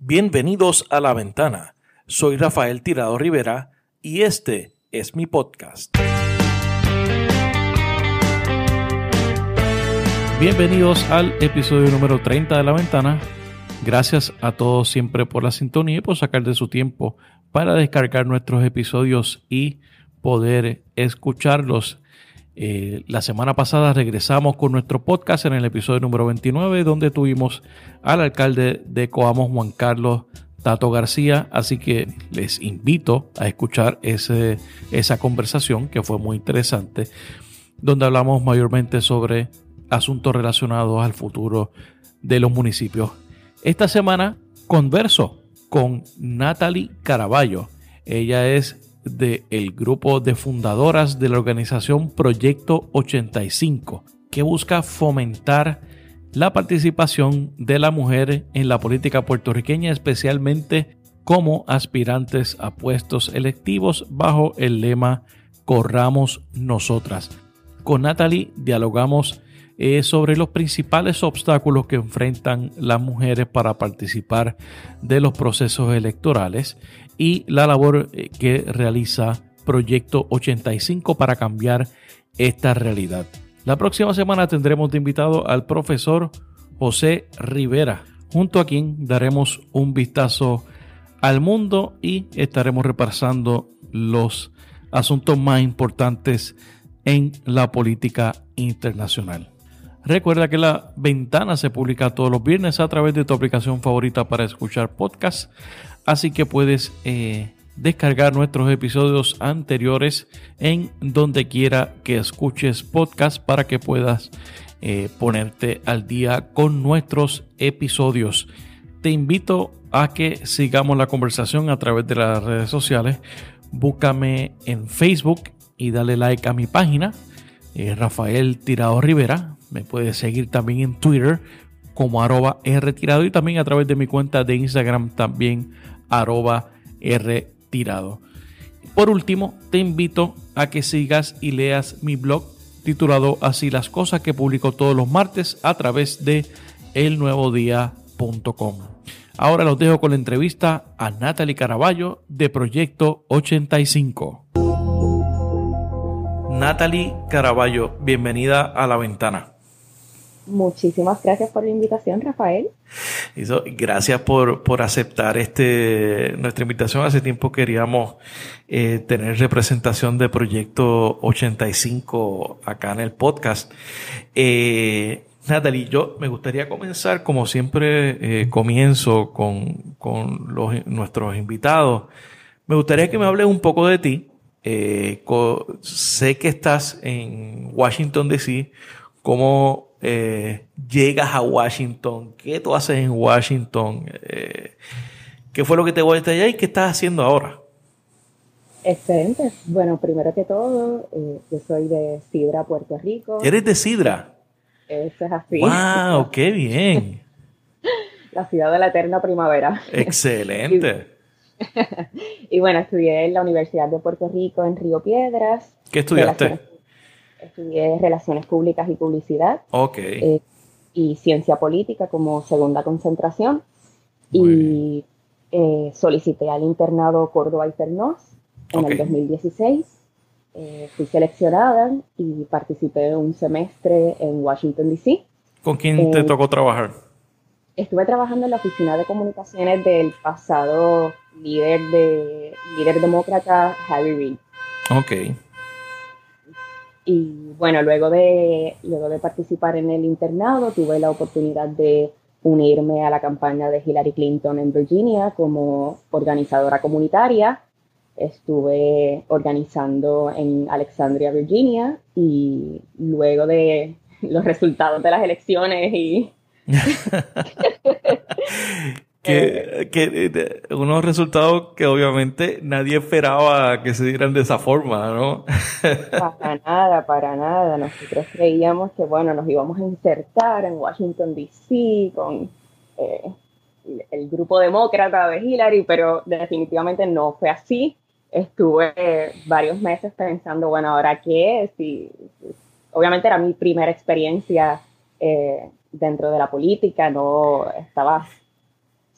Bienvenidos a La Ventana. Soy Rafael Tirado Rivera y este es mi podcast. Bienvenidos al episodio número 30 de La Ventana. Gracias a todos siempre por la sintonía y por sacar de su tiempo para descargar nuestros episodios y poder escucharlos. Eh, la semana pasada regresamos con nuestro podcast en el episodio número 29, donde tuvimos al alcalde de Coamos, Juan Carlos Tato García. Así que les invito a escuchar esa conversación que fue muy interesante, donde hablamos mayormente sobre asuntos relacionados al futuro de los municipios. Esta semana converso con Natalie Caraballo. Ella es del grupo de fundadoras de la organización Proyecto 85, que busca fomentar la participación de la mujer en la política puertorriqueña, especialmente como aspirantes a puestos electivos bajo el lema Corramos Nosotras. Con Natalie dialogamos eh, sobre los principales obstáculos que enfrentan las mujeres para participar de los procesos electorales y la labor eh, que realiza Proyecto 85 para cambiar esta realidad. La próxima semana tendremos de invitado al profesor José Rivera, junto a quien daremos un vistazo al mundo y estaremos repasando los asuntos más importantes en la política internacional. Recuerda que la ventana se publica todos los viernes a través de tu aplicación favorita para escuchar podcasts. Así que puedes eh, descargar nuestros episodios anteriores en donde quiera que escuches podcast para que puedas eh, ponerte al día con nuestros episodios. Te invito a que sigamos la conversación a través de las redes sociales. Búscame en Facebook y dale like a mi página, eh, Rafael Tirado Rivera. Me puedes seguir también en Twitter como arroba retirado y también a través de mi cuenta de Instagram también arroba tirado. Por último, te invito a que sigas y leas mi blog titulado Así las cosas que publico todos los martes a través de elnuevodía.com. Ahora los dejo con la entrevista a Natalie Caraballo de Proyecto 85. Natalie Caraballo, bienvenida a la ventana. Muchísimas gracias por la invitación, Rafael. gracias por, por, aceptar este nuestra invitación. Hace tiempo queríamos eh, tener representación de Proyecto 85 acá en el podcast. Eh, Natalie, yo me gustaría comenzar, como siempre eh, comienzo con, con los, nuestros invitados. Me gustaría que me hables un poco de ti. Eh, sé que estás en Washington, D.C. ¿Cómo eh, llegas a Washington, qué tú haces en Washington, eh, qué fue lo que te vuelve allá y qué estás haciendo ahora. Excelente. Bueno, primero que todo, eh, yo soy de Sidra, Puerto Rico. ¿Eres de Sidra? Eso es así. ¡Wow! ¡Qué bien! la ciudad de la eterna primavera. Excelente. y, bueno, estudié en la Universidad de Puerto Rico en Río Piedras. ¿Qué estudiaste? Estudié Relaciones Públicas y Publicidad. Ok. Eh, y Ciencia Política como segunda concentración. y eh, solicité al internado Córdoba y Pernos en el 2016. Eh, fui seleccionada y participé un semestre en Washington, D.C. ¿Con quién te tocó trabajar? Estuve trabajando en la oficina de comunicaciones del pasado líder, de, líder demócrata Harry Reid. Ok. Y bueno, luego de, luego de participar en el internado, tuve la oportunidad de unirme a la campaña de Hillary Clinton en Virginia como organizadora comunitaria. Estuve organizando en Alexandria, Virginia, y luego de los resultados de las elecciones y que, unos resultados que obviamente nadie esperaba que se dieran de esa forma, ¿no? para nada, para nada. Nosotros creíamos que, bueno, nos íbamos a insertar en Washington, D.C. con eh, el grupo demócrata de Hillary, pero definitivamente no fue así. Estuve varios meses pensando, bueno, ¿ahora qué Y, obviamente era mi primera experiencia eh, dentro de la política, no estaba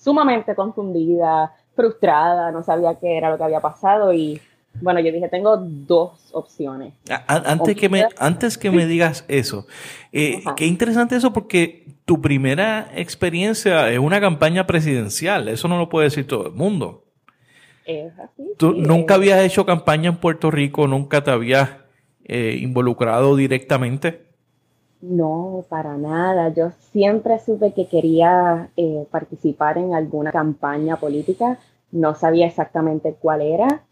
sumamente confundida, frustrada, no sabía qué era lo que había pasado y bueno, yo dije, tengo dos opciones. Antes que me, antes que me digas eso, eh, qué interesante eso porque tu primera experiencia es una campaña presidencial, eso no lo puede decir todo el mundo. Es así. Tú nunca habías hecho campaña en Puerto Rico, nunca te habías eh, involucrado directamente. No, para nada. Yo siempre supe que quería eh, participar en alguna campaña política. No sabía exactamente cuál era.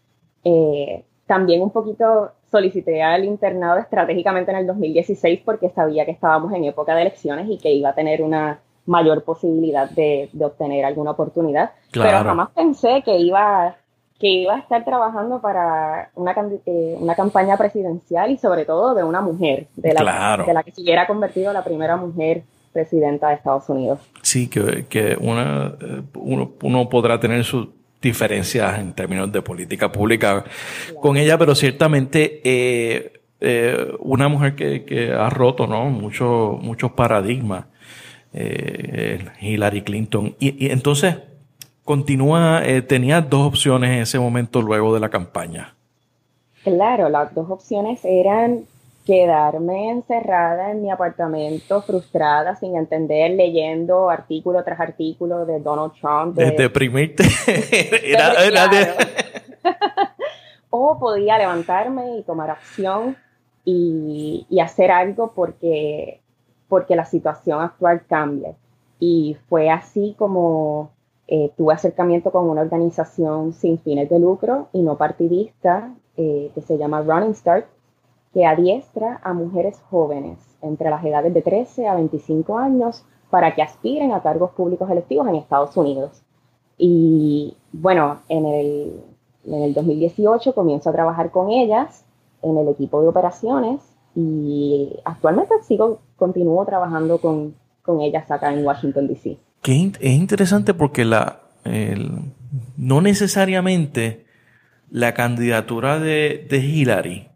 Eh, también un poquito solicité al internado estratégicamente en el 2016 porque sabía que estábamos en época de elecciones y que iba a tener una mayor posibilidad de, obtener alguna oportunidad. Pero jamás pensé que iba que iba a estar trabajando para una, eh, una campaña presidencial y sobre todo de una mujer, de la, de la que se hubiera convertido la primera mujer presidenta de Estados Unidos. Sí, que, que una, eh, uno, uno, podrá tener sus diferencias en términos de política pública con ella, pero ciertamente eh, una mujer que, que, ha roto ¿no? muchos muchos paradigmas, Hillary Clinton. Y, y entonces, continúa, eh, tenía dos opciones en ese momento luego de la campaña. Claro, las dos opciones eran quedarme encerrada en mi apartamento frustrada, sin entender, leyendo artículo tras artículo de Donald Trump. De, deprimirte. o podía levantarme y tomar acción y, y, hacer algo porque, porque la situación actual cambia. Y fue así como eh, tuve acercamiento con una organización sin fines de lucro y no partidista eh, que se llama Running Start, que adiestra a mujeres jóvenes entre las edades de 13 a 25 años para que aspiren a cargos públicos electivos en Estados Unidos. Y bueno, en el, en el 2018 comienzo a trabajar con ellas en el equipo de operaciones y actualmente sigo, continúo trabajando con, con ellas acá en Washington, D.C que es interesante porque la, no necesariamente la candidatura de, Hillary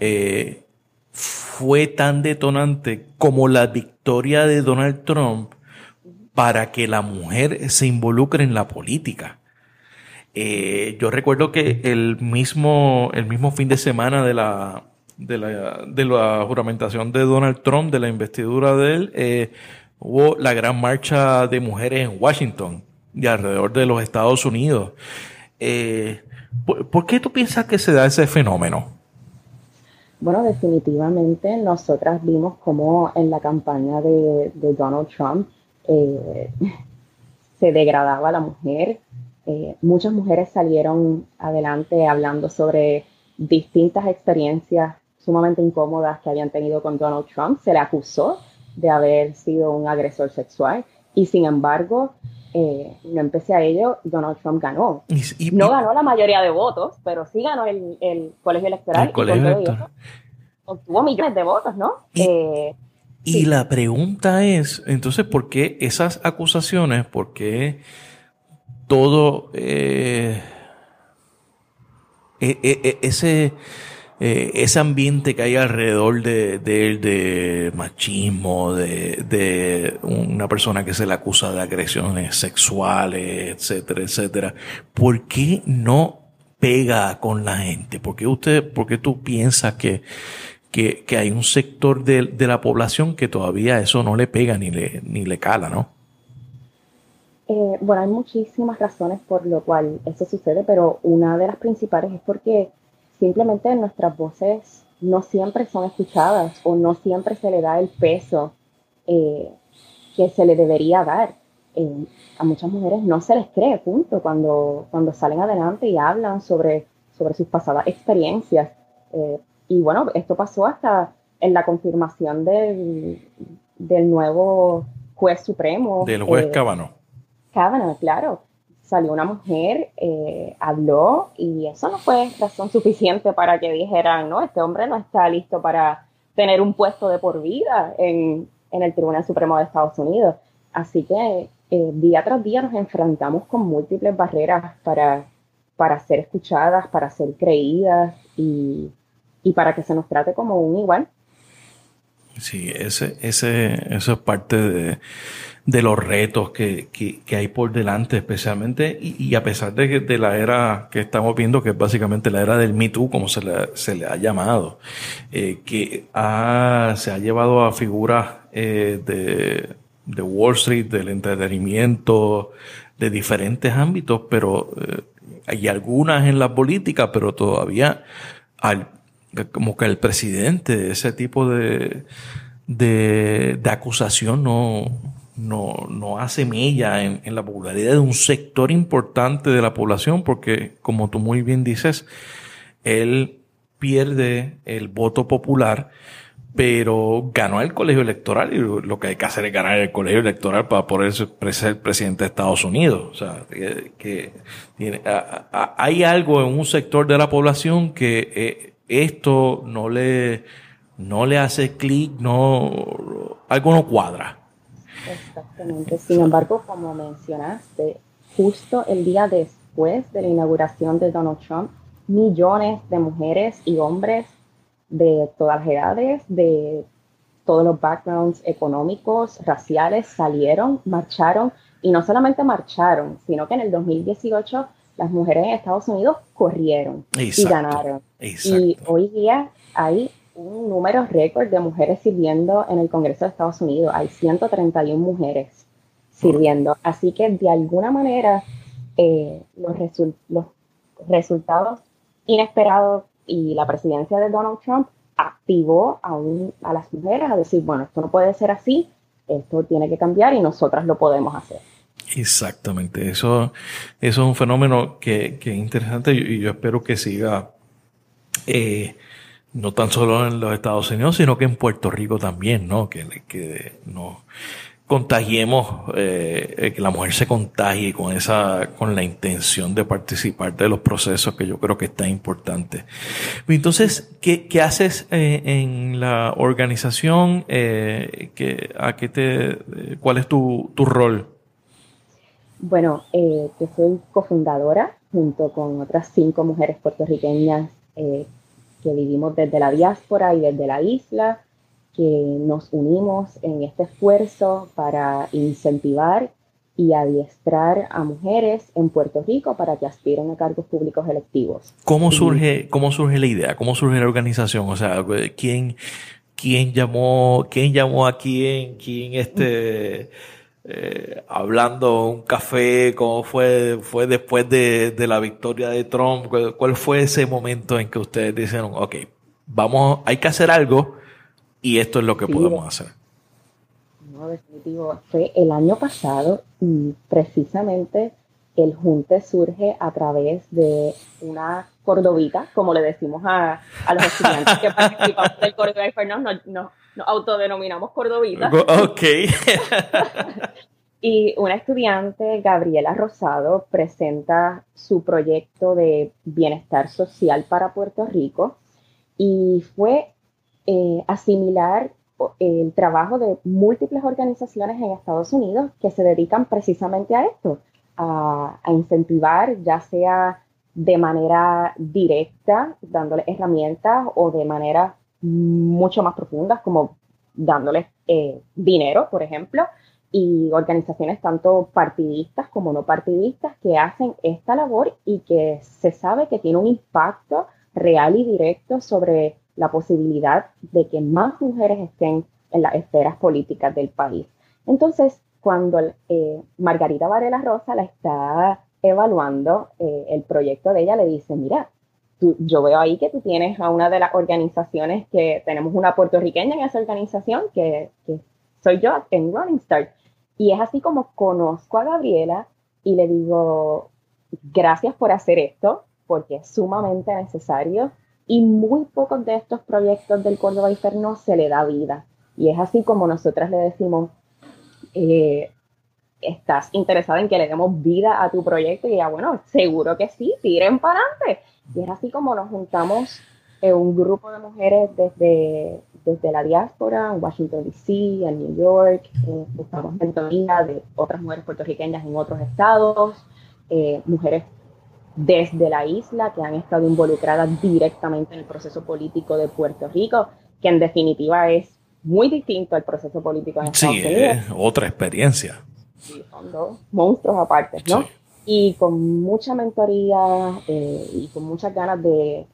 eh, fue tan detonante como la victoria de Donald Trump para que la mujer se involucre en la política. Eh, yo recuerdo que el mismo, el mismo fin de semana de la, de la, de la juramentación de Donald Trump, de la investidura de él, eh, hubo la gran marcha de mujeres en Washington y alrededor de los Estados Unidos. Eh, ¿por, qué tú piensas que se da ese fenómeno? Bueno, definitivamente nosotras vimos como en la campaña de, Donald Trump eh, se degradaba la mujer. Eh, muchas mujeres salieron adelante hablando sobre distintas experiencias sumamente incómodas que habían tenido con Donald Trump. Se le acusó de haber sido un agresor sexual. Y sin embargo, eh, no empecé a ello, Donald Trump ganó. no ganó la mayoría de votos, pero sí ganó el, colegio electoral. obtuvo millones de votos, ¿no? Y, eh, la pregunta es, entonces, ¿por qué esas acusaciones, por qué todo eh, e, e, e, ese eh, ese ambiente que hay alrededor de, de, machismo, de, una persona que se le acusa de agresiones sexuales, etcétera, etcétera, ¿por qué no pega con la gente? ¿Por qué usted, por qué tú piensas que, que, hay un sector de, la población que todavía eso no le pega ni le, ni le cala, no? Eh, bueno, hay muchísimas razones por lo cual eso sucede, pero una de las principales es porque simplemente nuestras voces no siempre son escuchadas o no siempre se le da el peso eh, que se le debería dar. Eh, a muchas mujeres no se les cree, punto, cuando, cuando salen adelante y hablan sobre, sobre sus pasadas experiencias. Eh, y bueno, esto pasó hasta en la confirmación del, del nuevo juez supremo. Del juez Cábano. Cábano, claro salió una mujer, eh, habló y eso no fue razón suficiente para que dijeran, no, este hombre no está listo para tener un puesto de por vida en, el Tribunal Supremo de Estados Unidos. Así que eh, día tras día nos enfrentamos con múltiples barreras para, para ser escuchadas, para ser creídas y, y para que se nos trate como un igual. Sí, ese, ese, eso es parte de, de los retos que, que, que, hay por delante, especialmente, y, y, a pesar de, que, de la era que estamos viendo, que es básicamente la era del Me Too, como se le, se le ha llamado, eh, que ha, se ha llevado a figuras eh, de, de Wall Street, del entretenimiento, de diferentes ámbitos, pero eh, hay algunas en la política, pero todavía al como que el presidente, de ese tipo de, de, de acusación no, no, no hace mella en, en, la popularidad de un sector importante de la población, porque como tú muy bien dices, él pierde el voto popular, pero ganó el colegio electoral y lo que hay que hacer es ganar el colegio electoral para poder ser presidente de Estados Unidos. O sea, que, tiene, hay algo en un sector de la población que eh, esto no le, no le hace clic, no, algo no cuadra. Exactamente. Sin embargo, como mencionaste, justo el día después de la inauguración de Donald Trump, millones de mujeres y hombres de todas las edades, de todos los backgrounds económicos, raciales, salieron, marcharon y no solamente marcharon, sino que en el 2018 las mujeres en Estados Unidos corrieron y ganaron. Y hoy día hay un número récord de mujeres sirviendo en el Congreso de Estados Unidos. Hay 131 mujeres sirviendo. Así que de alguna manera eh, los, los resultados inesperados y la presidencia de Donald Trump activó a, a las mujeres a decir, bueno, esto no puede ser así, esto tiene que cambiar y nosotras lo podemos hacer. Exactamente, eso, eso es un fenómeno que, que es interesante y yo espero que siga eh, no tan solo en los Estados Unidos, sino que en Puerto Rico también, ¿no? Que, que no contagiemos, eh, que la mujer se contagie con esa, con la intención de participar de los procesos que yo creo que está importante. Entonces, ¿qué, qué haces eh, en la organización? Eh, que, ¿A qué te, cuál es tu, tu rol? Bueno, eh, yo soy cofundadora junto con otras cinco mujeres puertorriqueñas eh, que vivimos desde la diáspora y desde la isla, que nos unimos en este esfuerzo para incentivar y adiestrar a mujeres en Puerto Rico para que aspiren a cargos públicos electivos. ¿Cómo surge, cómo surge la idea? ¿Cómo surge la organización? O sea, ¿quién, quién llamó, quién llamó a quién? ¿Quién este eh, hablando un café, cómo fue, fue después de, de la victoria de Trump, ¿Cuál, fue ese momento en que ustedes dijeron, ok, vamos, hay que hacer algo y esto es lo que podemos hacer. No, definitivo, fue el año pasado y precisamente el junte surge a través de una cordobita, como le decimos a, a los estudiantes que participan del Córdoba Inferno, no, no, nos autodenominamos cordobitas. Ok. y una estudiante, Gabriela Rosado, presenta su proyecto de bienestar social para Puerto Rico y fue eh, asimilar el trabajo de múltiples organizaciones en Estados Unidos que se dedican precisamente a esto, a, a incentivar ya sea de manera directa, dándole herramientas o de manera mucho más profundas, como dándoles eh, dinero, por ejemplo, y organizaciones tanto partidistas como no partidistas que hacen esta labor y que se sabe que tiene un impacto real y directo sobre la posibilidad de que más mujeres estén en las esferas políticas del país. Entonces, cuando eh, Margarita Varela Rosa la está evaluando, eh, el proyecto de ella le dice, mira, yo veo ahí que tú tienes a una de las organizaciones que tenemos una puertorriqueña en esa organización, que, soy yo en Running Start. Y es así como conozco a Gabriela y le digo, gracias por hacer esto, porque es sumamente necesario. Y muy pocos de estos proyectos del Córdoba Inferno se le da vida. Y es así como nosotras le decimos, eh, ¿estás interesada en que le demos vida a tu proyecto? Y ya, bueno, seguro que sí, tiren para adelante. Y es así como nos juntamos en un grupo de mujeres desde, desde la diáspora, en Washington, D.C., en New York, eh, buscamos mentoría de otras mujeres puertorriqueñas en otros estados, eh, mujeres desde la isla que han estado involucradas directamente en el proceso político de Puerto Rico, que en definitiva es muy distinto al proceso político en Estados sí, es otra experiencia. Sí, son dos monstruos aparte, ¿no? Y con mucha mentoría eh, y con muchas ganas de,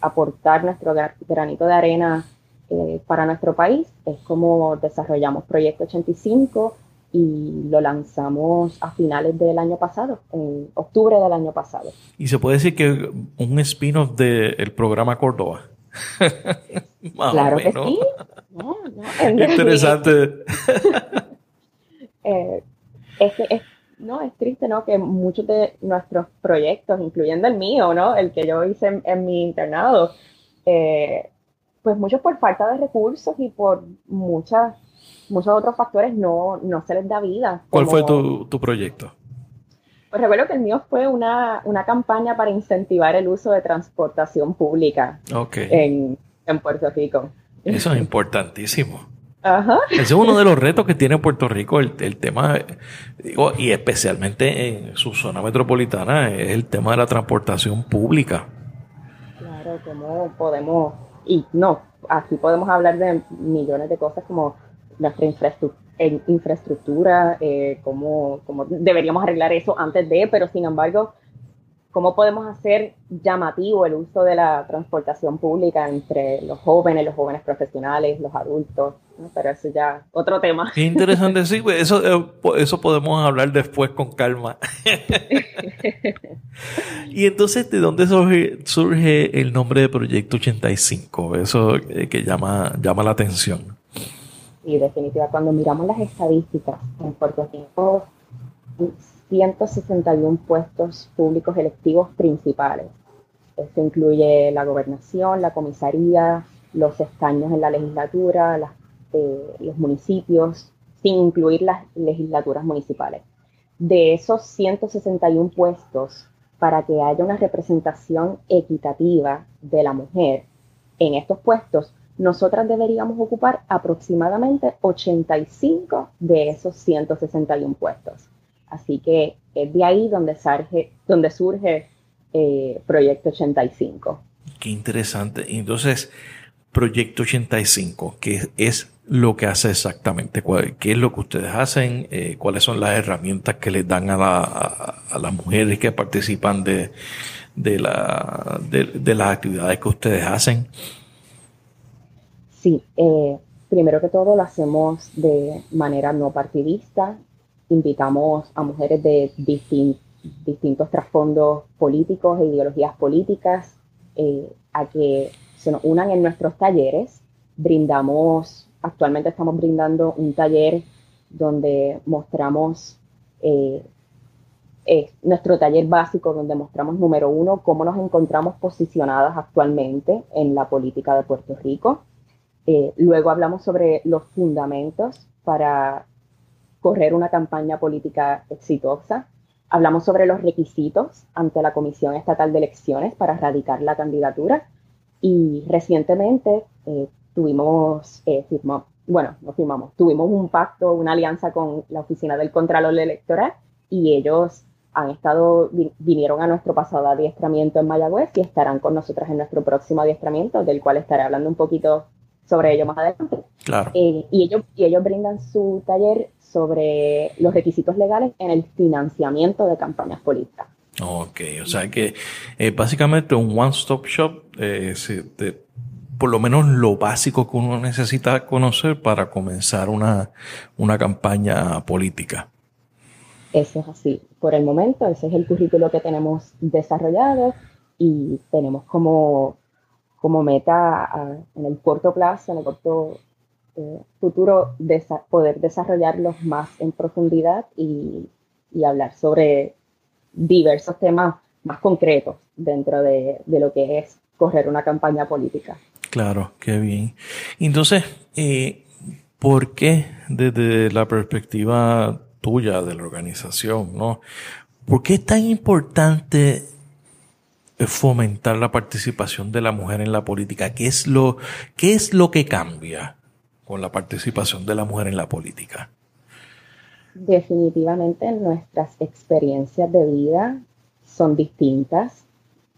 aportar nuestro granito de arena eh, para nuestro país, es como desarrollamos Proyecto 85 y lo lanzamos a finales del año pasado, en octubre del año pasado. Y se puede decir que un spin-off del programa Córdoba. claro que sí. Interesante. Eh, es que es, no, es triste, ¿no? Que muchos de nuestros proyectos, incluyendo el mío, ¿no? El que yo hice en, mi internado, eh, pues muchos por falta de recursos y por muchas muchos otros factores no, no se les da vida. ¿Cuál fue tu, proyecto? Pues recuerdo que el mío fue una, campaña para incentivar el uso de transportación pública en, Puerto Rico. Eso es importantísimo. Ajá. Ese es uno de los retos que tiene Puerto Rico, el, el, tema, digo, y especialmente en su zona metropolitana, es el tema de la transportación pública. Claro, cómo podemos, y no, aquí podemos hablar de millones de cosas como nuestra infraestructura, infraestructura eh, cómo, deberíamos arreglar eso antes de, pero sin embargo, cómo podemos hacer llamativo el uso de la transportación pública entre los jóvenes, los jóvenes profesionales, los adultos, pero eso ya otro tema. Qué interesante, sí, pues, eso, eh, eso podemos hablar después con calma. y entonces, ¿de dónde surge, surge el nombre de Proyecto 85? Eso eh, que llama, llama la atención y definitiva, cuando miramos las estadísticas, en Puerto Rico 161 puestos públicos electivos principales. Esto incluye la gobernación, la comisaría, los escaños en la legislatura, eh, los municipios, sin incluir las legislaturas municipales. De esos 161 puestos, para que haya una representación equitativa de la mujer en estos puestos, nosotras deberíamos ocupar aproximadamente 85 de esos 161 puestos. Así que es de ahí donde surge, donde surge eh, Proyecto 85. Qué interesante. Entonces, Proyecto 85, ¿qué es lo que hace exactamente? ¿Qué es lo que ustedes hacen? Eh, ¿Cuáles son las herramientas que les dan a, las mujeres que participan de, la, de las actividades que ustedes hacen? Sí, eh, primero que todo lo hacemos de manera no partidista. Invitamos a mujeres de distintos trasfondos políticos e ideologías políticas eh, a que se nos unan en nuestros talleres. Brindamos, actualmente estamos brindando un taller donde mostramos eh, nuestro taller básico donde mostramos, número uno, cómo nos encontramos posicionadas actualmente en la política de Puerto Rico. Eh, luego hablamos sobre los fundamentos para correr una campaña política exitosa. Hablamos sobre los requisitos ante la Comisión Estatal de Elecciones para radicar la candidatura. Y recientemente eh, tuvimos, eh, bueno, no firmamos, tuvimos un pacto, una alianza con la Oficina del Contralor Electoral y ellos han estado, vinieron a nuestro pasado adiestramiento en Mayagüez y estarán con nosotras en nuestro próximo adiestramiento, del cual estaré hablando un poquito sobre ello más adelante. Claro. Eh, y, ellos, y ellos brindan su taller sobre los requisitos legales en el financiamiento de campañas políticas. Ok, o sea que eh, básicamente un one-stop shop, eh, por lo menos lo básico que uno necesita conocer para comenzar una, una campaña política. Eso es así. Por el momento, ese es el currículo que tenemos desarrollado y tenemos como como meta en el corto plazo, en el corto eh, futuro, poder desarrollarlos más en profundidad y, hablar sobre diversos temas más concretos dentro de, lo que es correr una campaña política. Claro, qué bien. Entonces, eh, ¿por qué desde la perspectiva tuya de la organización, ¿no? ¿Por qué es tan importante fomentar la participación de la mujer en la política? ¿Qué es lo, qué es lo que cambia con la participación de la mujer en la política? Definitivamente nuestras experiencias de vida son distintas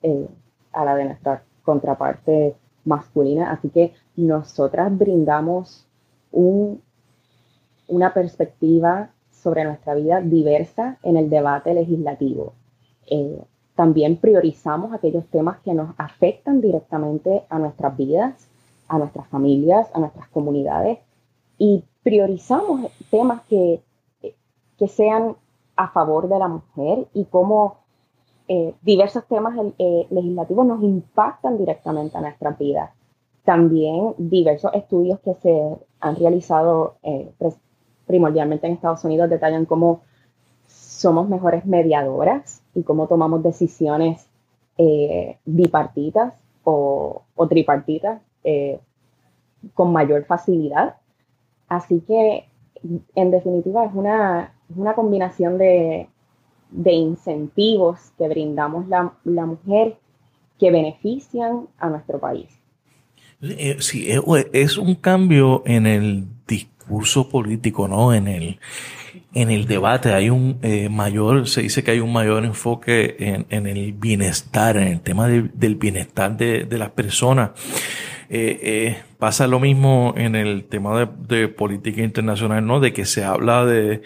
eh, a la de nuestra contraparte masculina. Así que nosotras brindamos un, una perspectiva sobre nuestra vida diversa en el debate legislativo. Eh, también priorizamos aquellos temas que nos afectan directamente a nuestras vidas, a nuestras familias, a nuestras comunidades y priorizamos temas que, que sean a favor de la mujer y cómo eh, diversos temas eh, legislativos nos impactan directamente a nuestras vidas. También diversos estudios que se han realizado eh, primordialmente en Estados Unidos detallan cómo somos mejores mediadoras y cómo tomamos decisiones bipartitas o, o tripartitas con mayor facilidad. Así que, en definitiva, es una, es una combinación de, de incentivos que brindamos la, la mujer que benefician a nuestro país. Eh, sí, eh, es un cambio en el discurso político, ¿no? En el, en el debate hay un eh, mayor, se dice que hay un mayor enfoque en, en el bienestar, en el tema del bienestar de, de las personas. Eh, eh, pasa lo mismo en el tema de, política internacional, ¿no? De que se habla de,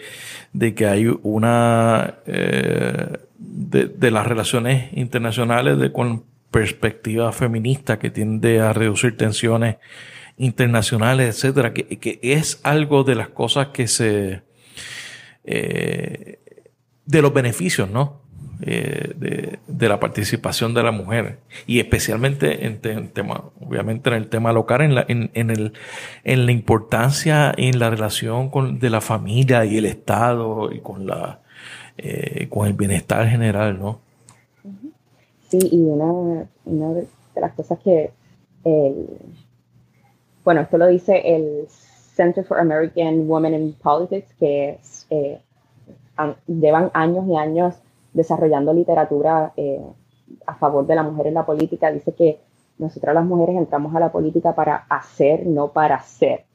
de que hay una, de, de, las relaciones internacionales de, con perspectiva feminista que tiende a reducir tensiones internacionales, etcétera, que, que es algo de las cosas que se, eh, de los beneficios, ¿no? Eh, de, la participación de la mujer y especialmente en, tema, obviamente en el tema local, en la, en, en, el, en la importancia en la relación con, de la familia y el Estado y con la eh, con el bienestar general, ¿no? Sí, y una, una de las cosas que bueno, esto lo dice el Center for American Women in Politics, que eh, llevan años y años desarrollando literatura eh, a favor de la mujer en la política, dice que nosotras las mujeres entramos a la política para hacer, no para ser.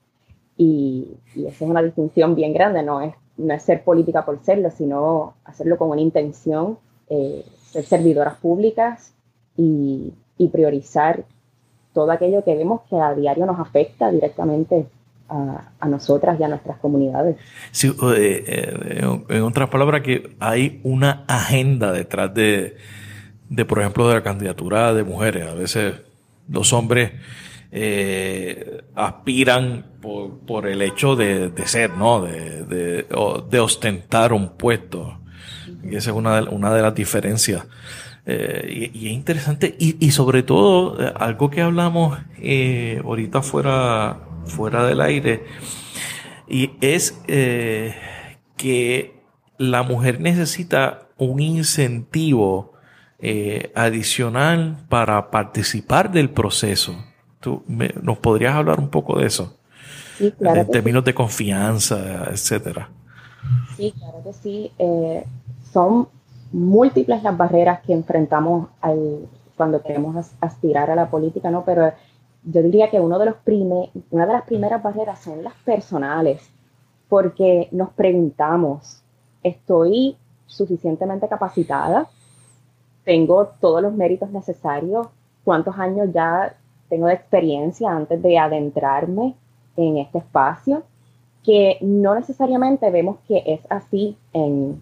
Y, esa es una distinción bien grande, no es, no es ser política por serlo, sino hacerlo con una intención, eh, ser servidoras públicas y, y priorizar todo aquello que vemos que a diario nos afecta directamente a, nosotras y a nuestras comunidades. Eh, eh, en otras palabras, que hay una agenda detrás de, de, por ejemplo, de la candidatura de mujeres. A veces los hombres eh, aspiran por, por, el hecho de, de ser, ¿no? De, de, de, ostentar un puesto. Y esa es una de, una de las diferencias. Eh, y, y, es interesante. Y, y sobre todo, algo que hablamos eh, ahorita fuera fuera del aire, y es eh, que la mujer necesita un incentivo eh, adicional para participar del proceso. ¿Tú nos podrías hablar un poco de eso? en términos de confianza, etcétera. Sí, claro que sí. Eh, son múltiples las barreras que enfrentamos al, cuando queremos aspirar a la política, ¿no? Pero yo diría que uno de los una de las primeras barreras son las personales, porque nos preguntamos, ¿estoy suficientemente capacitada? ¿Tengo todos los méritos necesarios? ¿Cuántos años ya tengo de experiencia antes de adentrarme en este espacio? Que no necesariamente vemos que es así en,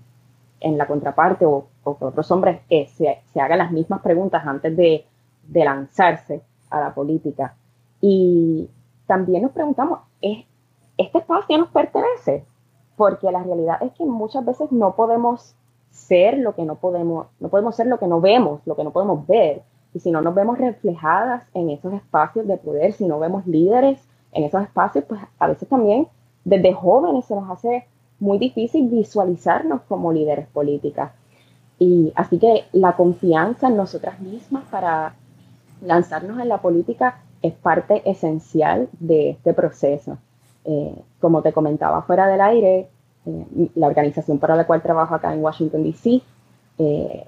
la contraparte o, que otros hombres se, se hagan las mismas preguntas antes de, de lanzarse a la política. Y también nos preguntamos, ¿es, ¿este espacio nos pertenece? Porque la realidad es que muchas veces no podemos ser lo que no podemos, no podemos ser lo que no vemos, lo que no podemos ver. Y si no nos vemos reflejadas en esos espacios de poder, si no vemos líderes en esos espacios, pues a veces también desde jóvenes se nos hace muy difícil visualizarnos como líderes políticas. Y así que la confianza en nosotras mismas para lanzarnos en la política es parte esencial de este proceso. Eh, como te comentaba fuera del aire, eh, la organización para la cual trabajo acá en Washington, D.C., eh,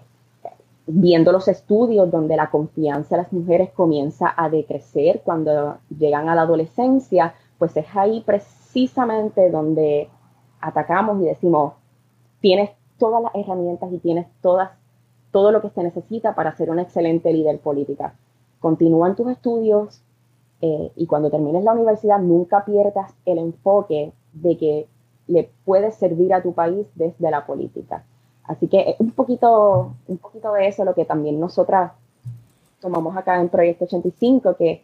viendo los estudios donde la confianza de las mujeres comienza a decrecer cuando llegan a la adolescencia, pues es ahí precisamente donde atacamos y decimos, tienes todas las herramientas y tienes todas, todo lo que se necesita para ser una excelente líder política continúan tus estudios eh, y cuando termines la universidad nunca pierdas el enfoque de que le puedes servir a tu país desde la política. Así que un poquito, un poquito de eso lo que también nosotras tomamos acá en Proyecto 85, que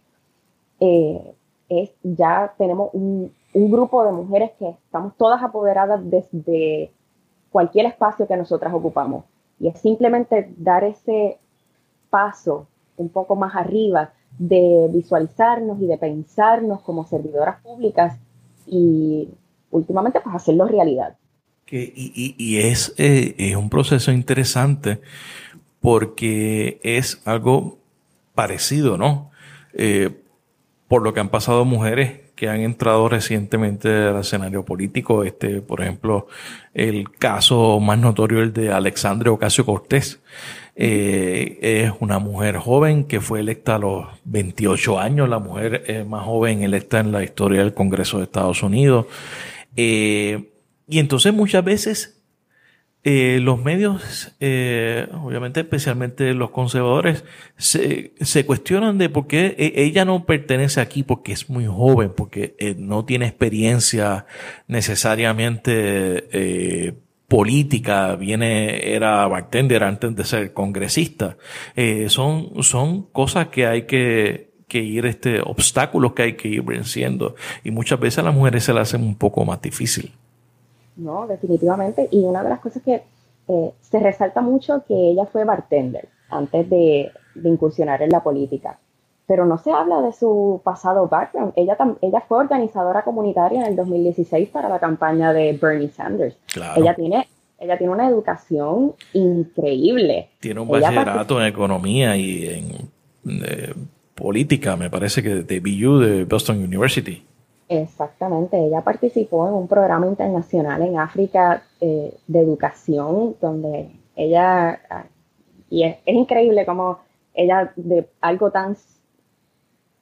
eh, es ya tenemos un, un, grupo de mujeres que estamos todas apoderadas desde cualquier espacio que nosotras ocupamos. Y es simplemente dar ese paso un poco más arriba de visualizarnos y de pensarnos como servidoras públicas y últimamente pues hacerlo realidad. Y, es, eh, es un proceso interesante porque es algo parecido, ¿no? Eh, por lo que han pasado mujeres que han entrado recientemente al escenario político. Este, por ejemplo, el caso más notorio, el de Alexandre Ocasio Cortés. Eh, es una mujer joven que fue electa a los 28 años, la mujer eh, más joven electa en la historia del Congreso de Estados Unidos. Eh, y entonces muchas veces eh, los medios, eh, obviamente especialmente los conservadores, se, cuestionan de por qué e, ella no pertenece aquí porque es muy joven, porque eh, no tiene experiencia necesariamente eh, política, viene, era bartender antes de ser congresista. son, son cosas que hay que, que ir, este, obstáculos que hay que ir venciendo. Y muchas veces a las mujeres se las hacen un poco más difícil. No, definitivamente. Y una de las cosas que eh, se resalta mucho que ella fue bartender antes de, incursionar en la política. Pero no se habla de su pasado background. Ella, ella fue organizadora comunitaria en el 2016 para la campaña de Bernie Sanders. Ella tiene ella tiene una educación increíble. Tiene un bachillerato en economía y en eh, política, me parece que de BU, de Boston University. Exactamente, ella participó en un programa internacional en África eh, de educación donde ella, y es, increíble como ella de algo tan,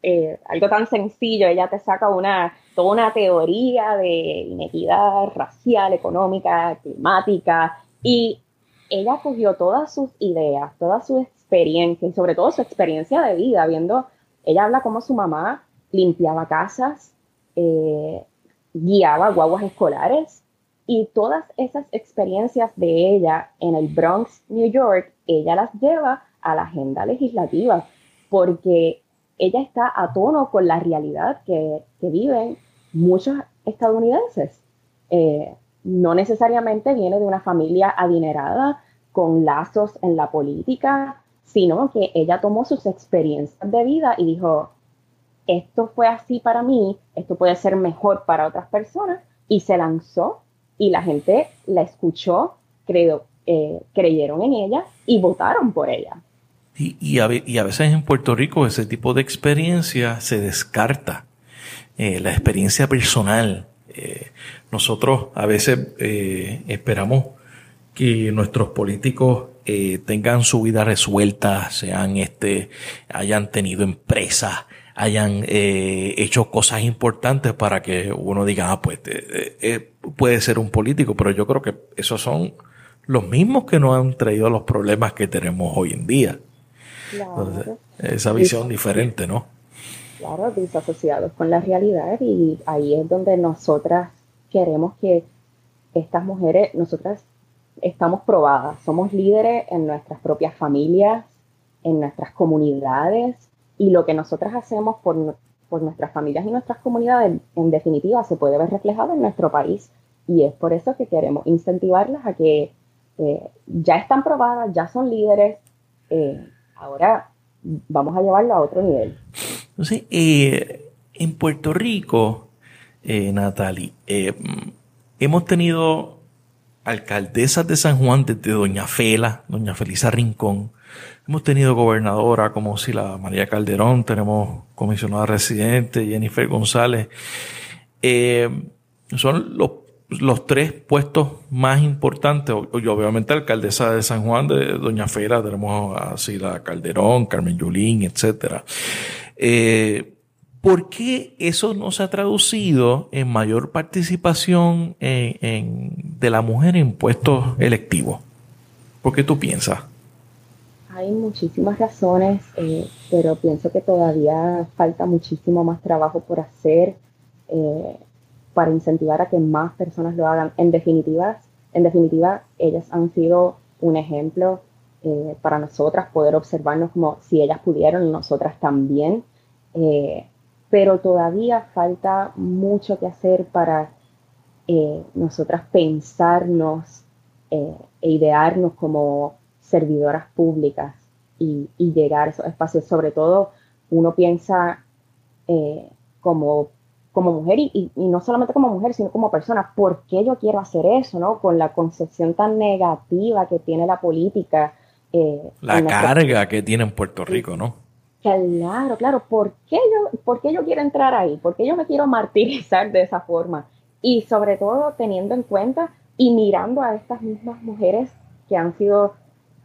eh, algo tan sencillo, ella te saca una, toda una teoría de inequidad racial, económica, climática, y ella cogió todas sus ideas, toda su experiencia y sobre todo su experiencia de vida, viendo, ella habla como su mamá limpiaba casas, eh, guiaba guaguas escolares y todas esas experiencias de ella en el Bronx, New York, ella las lleva a la agenda legislativa porque ella está a tono con la realidad que, viven muchos estadounidenses. Eh, no necesariamente viene de una familia adinerada con lazos en la política, sino que ella tomó sus experiencias de vida y dijo, esto fue así para mí, esto puede ser mejor para otras personas, y se lanzó y la gente la escuchó, creo, eh, creyeron en ella y votaron por ella. Y, a, veces en Puerto Rico ese tipo de experiencia se descarta. Eh, la experiencia personal. Eh, nosotros a veces esperamos que nuestros políticos tengan su vida resuelta, sean este, hayan tenido empresas, hayan eh, hecho cosas importantes para que uno diga, ah, pues eh, eh, puede ser un político, pero yo creo que esos son los mismos que nos han traído los problemas que tenemos hoy en día. Claro. esa visión diferente, ¿no? Claro, disasociados con la realidad y ahí es donde nosotras queremos que estas mujeres, nosotras estamos probadas, somos líderes en nuestras propias familias, en nuestras comunidades, y lo que nosotras hacemos por, por nuestras familias y nuestras comunidades, en definitiva, se puede ver reflejado en nuestro país. Y es por eso que queremos incentivarlas a que eh, ya están probadas, ya son líderes, eh, ahora vamos a llevarlo a otro nivel. Entonces, eh, en Puerto Rico, Natalie, hemos tenido alcaldesas de San Juan desde Doña Fela, Doña Felisa Rincón, Hemos tenido gobernadora como si la María Calderón, tenemos comisionada residente, Jennifer González. Eh, son los, los, tres puestos más importantes. Y obviamente alcaldesa de San Juan, de Doña Fera, tenemos a Sila Calderón, Carmen Yulín, etc. Eh, ¿Por qué eso no se ha traducido en mayor participación de la mujer en puestos electivos? ¿Por qué tú piensas? Hay muchísimas razones. Eh, pero pienso que todavía falta muchísimo más trabajo por hacer eh, para incentivar a que más personas lo hagan. En definitiva, en definitiva ellas han sido un ejemplo eh, para nosotras, poder observarnos como si ellas pudieron, nosotras también. Pero todavía falta mucho que hacer para nosotras pensarnos e idearnos como servidoras públicas y, llegar a esos espacios. Sobre todo, uno piensa eh, como, como mujer y, no solamente como mujer, sino como persona, ¿por qué yo quiero hacer eso? ¿no? Con la concepción tan negativa que tiene la política. Eh, la carga que tiene en Puerto Rico, ¿no? Claro, claro. ¿Por qué, yo, ¿Por qué yo quiero entrar ahí? ¿Por qué yo me quiero martirizar de esa forma? Y sobre todo teniendo en cuenta y mirando a estas mismas mujeres que han sido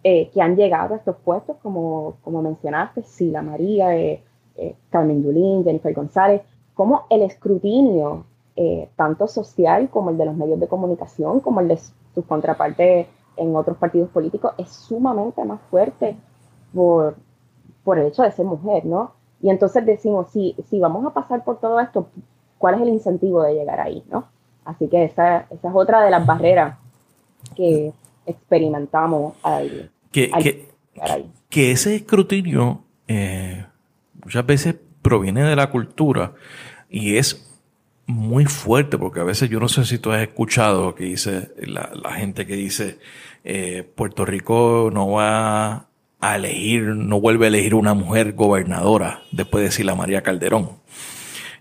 eh, que han llegado a estos puestos, como, como mencionaste, Sila María, eh, eh, Carmen Yulín, Jennifer González, como el escrutinio, tanto social como el de los medios de comunicación, como el de sus contrapartes en otros partidos políticos, es sumamente más fuerte por, por el hecho de ser mujer, ¿no? Y entonces decimos, si, si vamos a pasar por todo esto, ¿cuál es el incentivo de llegar ahí, ¿no? Así que esa, esa es otra de las barreras que experimentamos ahí que, que, ese escrutinio eh, muchas veces proviene de la cultura y es muy fuerte porque a veces yo no sé si tú has escuchado que dice la, gente que dice eh, Puerto Rico no va a elegir, no vuelve a elegir una mujer gobernadora después de decir la María Calderón.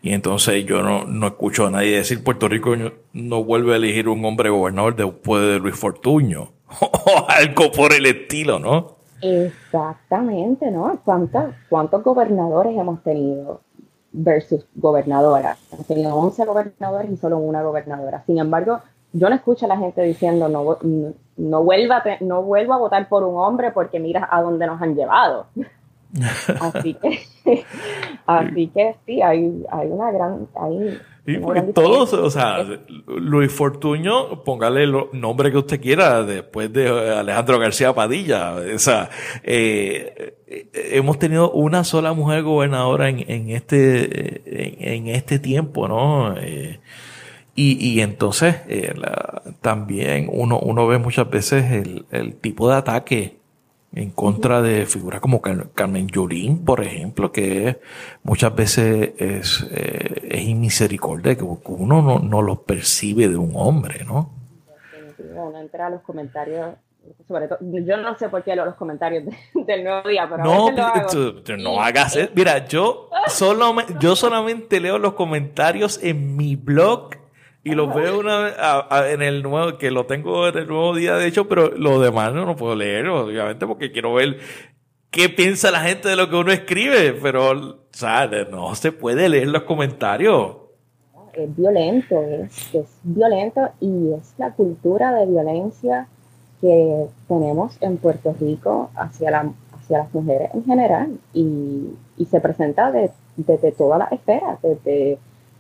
Y entonces yo no, no escucho a nadie decir Puerto Rico no vuelve a elegir un hombre gobernador después de Luis Fortuño o algo por el estilo, ¿no? Exactamente, ¿no? ¿Cuántos, ¿Cuántos gobernadores hemos tenido versus gobernadoras? Hemos tenido 11 gobernadores y solo una gobernadora. Sin embargo, yo no escucho a la gente diciendo no, no, vuelva, no vuelvo a votar por un hombre porque mira a dónde nos han llevado. así que, así que sí, hay, hay una gran, hay y todos, o sea, Luis Fortuño, póngale el nombre que usted quiera después de Alejandro García Padilla. O sea, eh, eh, hemos tenido una sola mujer gobernadora en, en este, en, este tiempo, ¿no? Eh, y, y entonces, también uno, uno ve muchas veces el, el tipo de ataque en contra de figuras como Carmen Yulín, por ejemplo, que muchas veces es, eh, es inmisericordia, que uno no, no lo percibe de un hombre, ¿no? Uno entra a los comentarios, sobre todo, yo no sé por qué los comentarios del nuevo día, pero no, no hagas eso. Mira, yo, solo, yo solamente leo los comentarios en mi blog y lo veo una vez en el nuevo, que lo tengo en el nuevo día, de hecho, pero lo demás no lo puedo leer, obviamente, porque quiero ver qué piensa la gente de lo que uno escribe, pero, o sea, no se puede leer los comentarios. Es violento, es, es violento y es la cultura de violencia que tenemos en Puerto Rico hacia, la, hacia las mujeres en general y, y se presenta desde de, todas las esferas, desde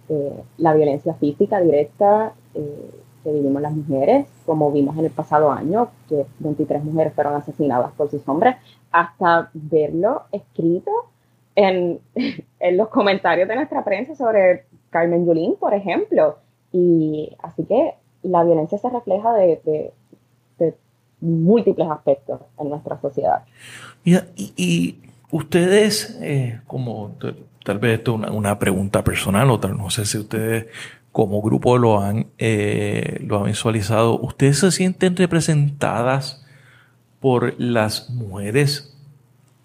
eh, la violencia física directa eh, que vivimos las mujeres, como vimos en el pasado año, que 23 mujeres fueron asesinadas por sus hombres, hasta verlo escrito en, en los comentarios de nuestra prensa sobre Carmen Yulín, por ejemplo. Y así que la violencia se refleja de, de, múltiples aspectos en nuestra sociedad. y, ustedes, eh, como tal vez esto es una, pregunta personal, otra, no sé si ustedes como grupo lo han, eh, lo han visualizado. ¿Ustedes se sienten representadas por las mujeres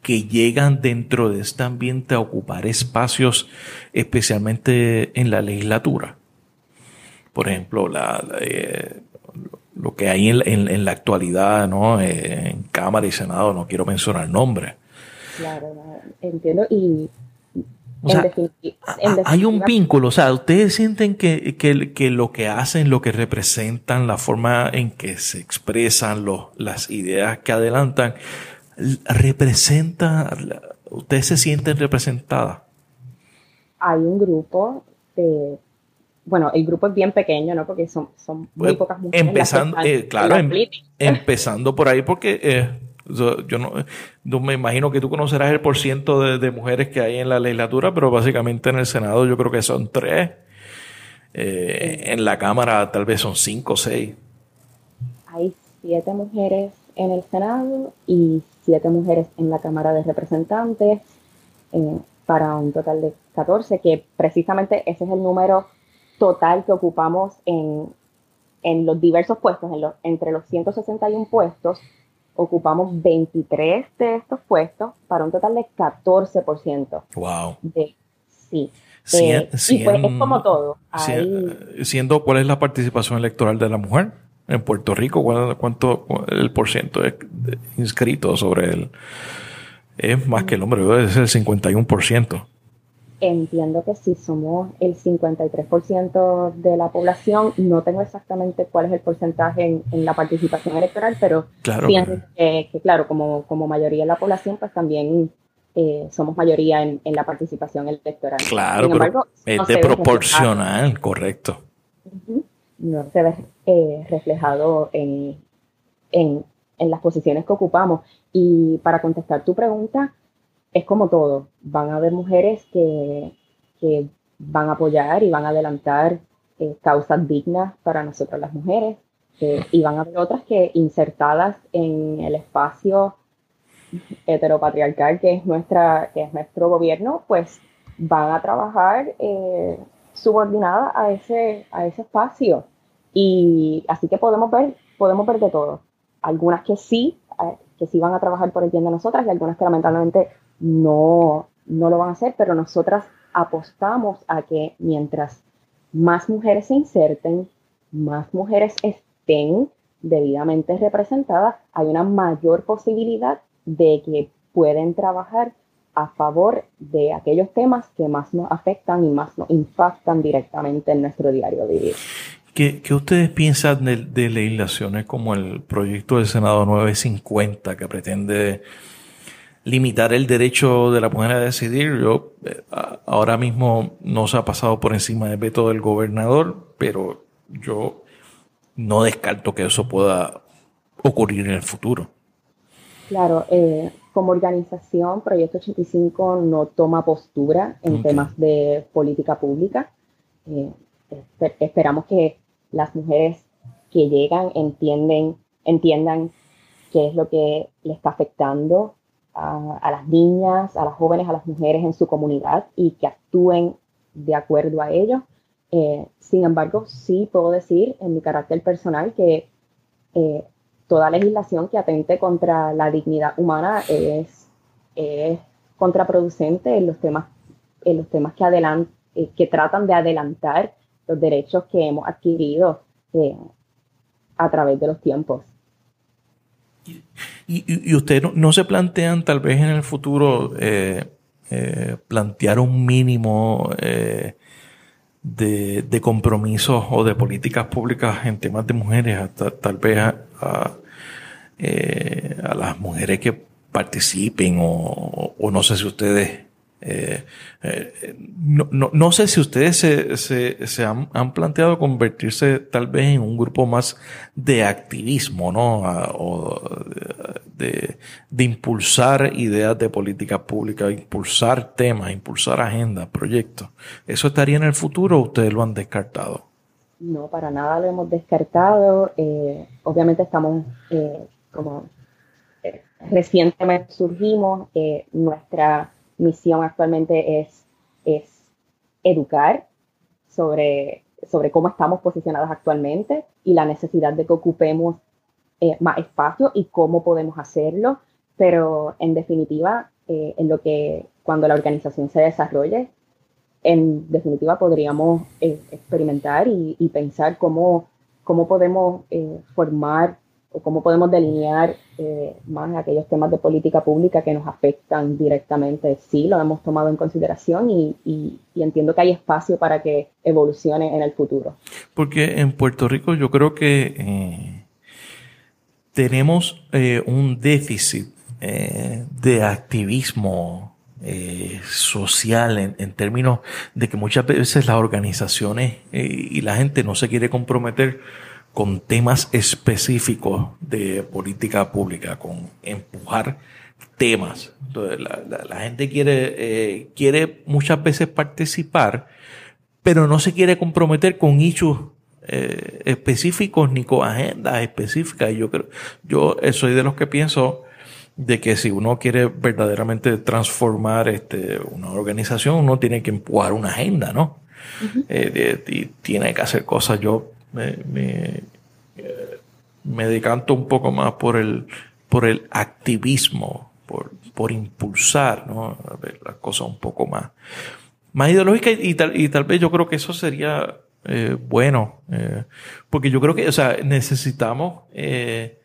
que llegan dentro de este ambiente a ocupar espacios, especialmente en la legislatura? Por ejemplo, eh, lo que hay en, la actualidad, ¿no? Eh, en Cámara y Senado, no quiero mencionar nombres. Claro, entiendo. Y hay un vínculo, o sea, ustedes sienten que, que, lo que hacen, lo que representan, la forma en que se expresan los, las ideas que adelantan, representa, ustedes se sienten representadas. Hay un grupo de, bueno, el grupo es bien pequeño, ¿no? Porque son, son muy pocas mujeres. Empezando, eh, claro, em, empezando por ahí porque eh, Yo no, me imagino que tú conocerás el porciento de, de, mujeres que hay en la legislatura, pero básicamente en el Senado yo creo que son tres. Eh, en la Cámara tal vez son cinco o seis. Hay siete mujeres en el Senado y siete mujeres en la Cámara de Representantes eh, para un total de 14, que precisamente ese es el número total que ocupamos en, en los diversos puestos, en los, entre los 161 puestos, ocupamos 23 de estos puestos para un total de 14%. Wow. De, sí. Eh, y pues es como todo. siendo, ¿cuál es la participación electoral de la mujer en Puerto Rico? ¿Cuánto el porciento es inscrito sobre él? Es más que el hombre, es el 51%. Entiendo que sí, somos el 53% de la población. No tengo exactamente cuál es el porcentaje en, la participación electoral, pero claro, que, claro, como, como mayoría de la población, pues también eh, somos mayoría en, la participación electoral. Claro, pero es de proporcional, correcto. No se ve eh, reflejado en, en, en las posiciones que ocupamos. Y para contestar tu pregunta, es como todo. Van a haber mujeres que, van a apoyar y van a adelantar eh, causas dignas para nosotras las mujeres. Eh, y van a haber otras que insertadas en el espacio heteropatriarcal que es, nuestra, que es nuestro gobierno, pues van a trabajar eh, subordinada a ese, a ese espacio. Y así que podemos ver, podemos ver de todo. Algunas que sí, que sí van a trabajar por el bien de nosotras y algunas que lamentablemente no, no lo van a hacer, pero nosotras apostamos a que mientras más mujeres se inserten, más mujeres estén debidamente representadas, hay una mayor posibilidad de que pueden trabajar a favor de aquellos temas que más nos afectan y más nos impactan directamente en nuestro diario vivir. ¿Qué, qué ustedes piensan de, de legislaciones como el proyecto del Senado 950 que pretende limitar el derecho de la mujer a decidir. Yo eh, ahora mismo no se ha pasado por encima del veto del gobernador, pero yo no descarto que eso pueda ocurrir en el futuro. Claro, eh, como organización, Proyecto 85 no toma postura en temas de política pública. Eh, esperamos que las mujeres que llegan entienden, entiendan qué es lo que le está afectando a, las niñas, a las jóvenes, a las mujeres en su comunidad y que actúen de acuerdo a ello. Eh, sin embargo, sí puedo decir en mi carácter personal que eh, toda legislación que atente contra la dignidad humana es, contraproducente en los temas, en los temas que, eh, que tratan de adelantar los derechos que hemos adquirido a través de los tiempos. Y, y, ustedes no, se plantean tal vez en el futuro eh, eh, plantear un mínimo eh, de, de compromisos o de políticas públicas en temas de mujeres, hasta, tal vez a, a, a las mujeres que participen o, no sé si ustedes eh, eh, no, no, no, sé si ustedes se, se, han, han, planteado convertirse tal vez en un grupo más de activismo, ¿no? o de, de, impulsar ideas de política pública, impulsar temas, impulsar agendas, proyectos. ¿Eso estaría en el futuro o ustedes lo han descartado? No, para nada lo hemos descartado. Eh, obviamente estamos como recientemente surgimos, nuestra misión actualmente es, es educar sobre, sobre cómo estamos posicionados actualmente y la necesidad de que ocupemos eh, más espacio y cómo podemos hacerlo, pero en definitiva, eh, en lo que cuando la organización se desarrolle, en definitiva podríamos eh, experimentar y, y, pensar cómo, cómo podemos formar cómo podemos delinear eh, más aquellos temas de política pública que nos afectan directamente. Sí, lo hemos tomado en consideración y, entiendo que hay espacio para que evolucione en el futuro. Porque en Puerto Rico yo creo que eh, tenemos eh, un déficit de activismo social en, términos de que muchas veces las organizaciones y la gente no se quiere comprometer con temas específicos de política pública, con empujar temas. la, gente quiere, eh, quiere muchas veces participar, pero no se quiere comprometer con issues eh, específicos ni con agendas específicas. Y yo creo, yo soy de los que pienso de que si uno quiere verdaderamente transformar este, una organización, uno tiene que empujar una agenda, ¿no? Eh, y tiene que hacer cosas. Yo me, me, me, decanto un poco más por el, por el activismo, por, por impulsar, ¿no? Las cosas un poco más, más ideológicas y tal, y tal vez yo creo que eso sería eh, bueno, eh, porque yo creo que, o sea, necesitamos, eh,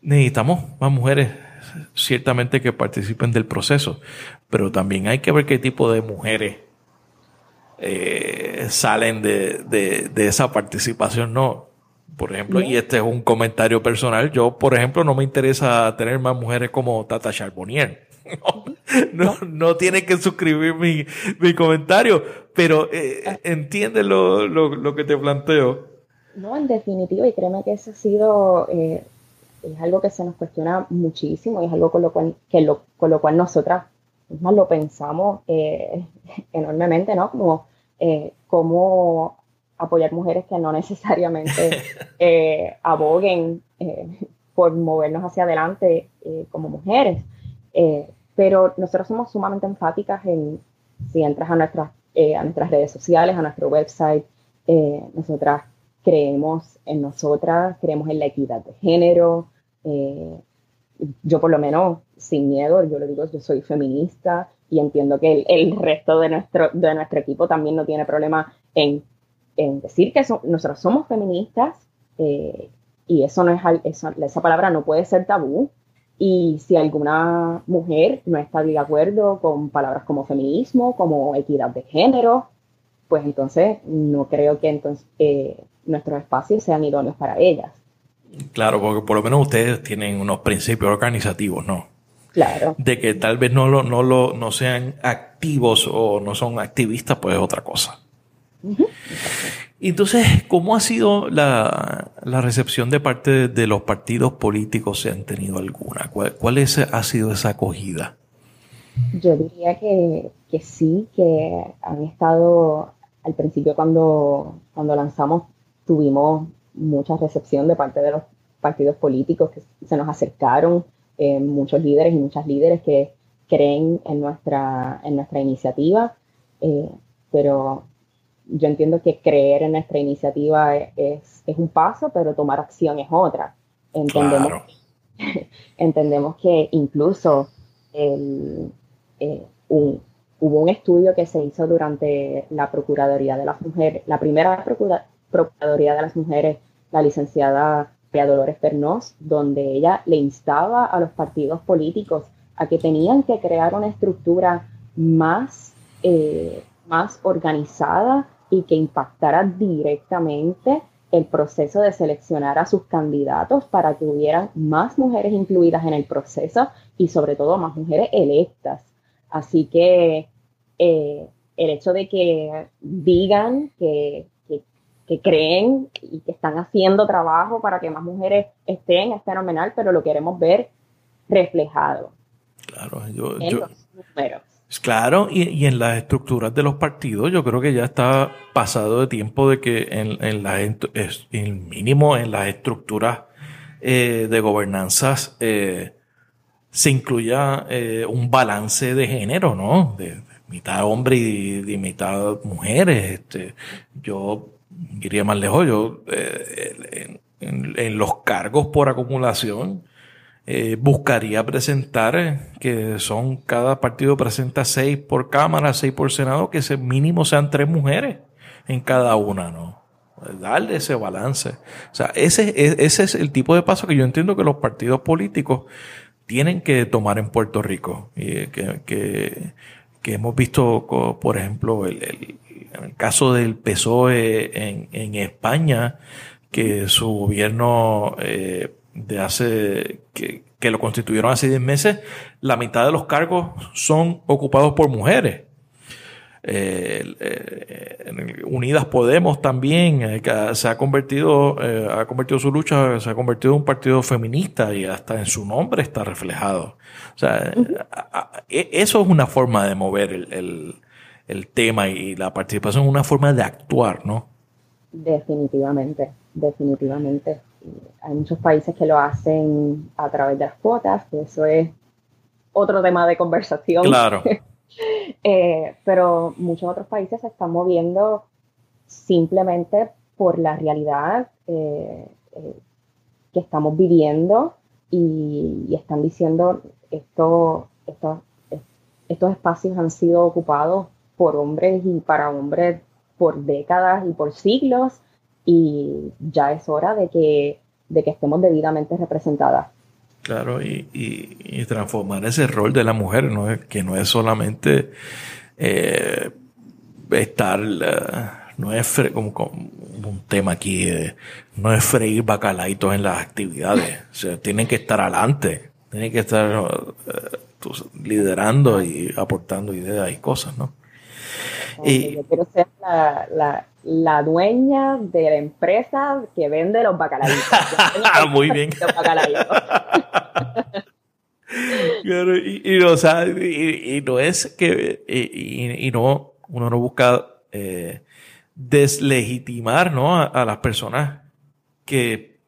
necesitamos más mujeres ciertamente que participen del proceso, pero también hay que ver qué tipo de mujeres salen de, de, de, esa participación, no. Por ejemplo, y este es un comentario personal, yo, por ejemplo, no me interesa tener más mujeres como Tata Charbonnier. No, no, tiene que suscribir mi, mi comentario, pero eh, ah. entiende lo, lo, que te planteo. No, en definitiva, y créeme que eso ha sido, eh, es algo que se nos cuestiona muchísimo y es algo con lo cual, que lo, con lo cual nosotras más lo pensamos eh, enormemente, ¿no? Como cómo apoyar mujeres que no necesariamente aboguen por movernos hacia adelante como mujeres. Eh, pero nosotros somos sumamente enfáticas en, si entras a nuestras, eh, a nuestras redes sociales, a nuestro website, eh, nosotras creemos en nosotras, creemos en la equidad de género. Yo por lo menos, sin miedo, yo lo digo, yo soy feminista y entiendo que el, resto de nuestro, de nuestro equipo también no tiene problema en, en decir que nosotros somos feministas y eso no es, esa palabra no puede ser tabú. Y si alguna mujer no está de acuerdo con palabras como feminismo, como equidad de género, pues entonces no creo que entonces eh, nuestros espacios sean idóneos para ellas. Claro, porque por lo menos ustedes tienen unos principios organizativos, ¿no? Claro. De que tal vez no, lo, no, lo, no sean activos o no son activistas, pues es otra cosa. Entonces, ¿cómo ha sido la, recepción de parte de, los partidos políticos, si han tenido alguna? ¿Cuál, ha sido esa acogida? Yo diría que, sí, que han estado, al principio cuando, cuando lanzamos, tuvimos mucha recepción de parte de los partidos políticos que se nos acercaron, eh, muchos líderes y muchas líderes que creen en nuestra, en nuestra iniciativa, eh, pero yo entiendo que creer en nuestra iniciativa es, un paso, pero tomar acción es otra. Entendemos, entendemos que incluso eh, hubo un estudio que se hizo durante la Procuraduría de las Mujeres, la primera Procuraduría de las Mujeres, la licenciada Pia Dolores Pernos, donde ella le instaba a los partidos políticos a que tenían que crear una estructura más, eh, más organizada y que impactara directamente el proceso de seleccionar a sus candidatos para que hubieran más mujeres incluidas en el proceso y sobre todo más mujeres electas. Así que eh, el hecho de que digan que, creen y que están haciendo trabajo para que más mujeres estén es fenomenal, pero lo queremos ver reflejado. Claro, yo, en los números. Claro, y, en las estructuras de los partidos yo creo que ya está pasado de tiempo de que en, en la, el mínimo en las estructuras eh, de gobernanzas eh, se incluya eh, un balance de género, ¿no? De, mitad hombre y de, mitad mujeres. Este, yo iría más lejos, yo en los cargos por acumulación, eh, buscaría presentar, eh, que son, cada partido presenta seis por Cámara, seis por Senado, que ese mínimo sean tres mujeres en cada una, ¿no? Darle ese balance. O sea, ese, e, ese es el tipo de paso que yo entiendo que los partidos políticos tienen que tomar en Puerto Rico. Y que, que, que hemos visto, por ejemplo, el, el, el caso del PSOE en, en España, que su gobierno eh, de hace, que, que lo constituyeron hace 10 meses, la mitad de los cargos son ocupados por mujeres. Unidas Podemos también se ha convertido, ha convertido su lucha, se ha convertido en un partido feminista y hasta en su nombre está reflejado. O sea, e, eso es una forma de mover el, el tema y la participación es una forma de actuar, ¿no? Definitivamente, definitivamente. Hay muchos países que lo hacen a través de las cuotas, que eso es otro tema de conversación. Claro. Eh, pero muchos otros países se están moviendo simplemente por la realidad eh, eh, que estamos viviendo y, están diciendo esto, esto, estos espacios han sido ocupados por hombres y para hombres por décadas y por siglos y ya es hora de que, de que estemos debidamente representadas. Claro, y, transformar ese rol de la mujer, ¿no? que no es solamente eh, estar, eh, no es como, un tema aquí, no es freír bacalaitos en las actividades, o sea, tienen que estar adelante, tienen que estar eh, liderando y aportando ideas y cosas, ¿no? Y, yo quiero ser la, la, dueña de la empresa que vende los bacalaitos. Muy bien. y, o sea, y, no es que, y, no, uno no busca eh, deslegitimar ¿no? a, las personas que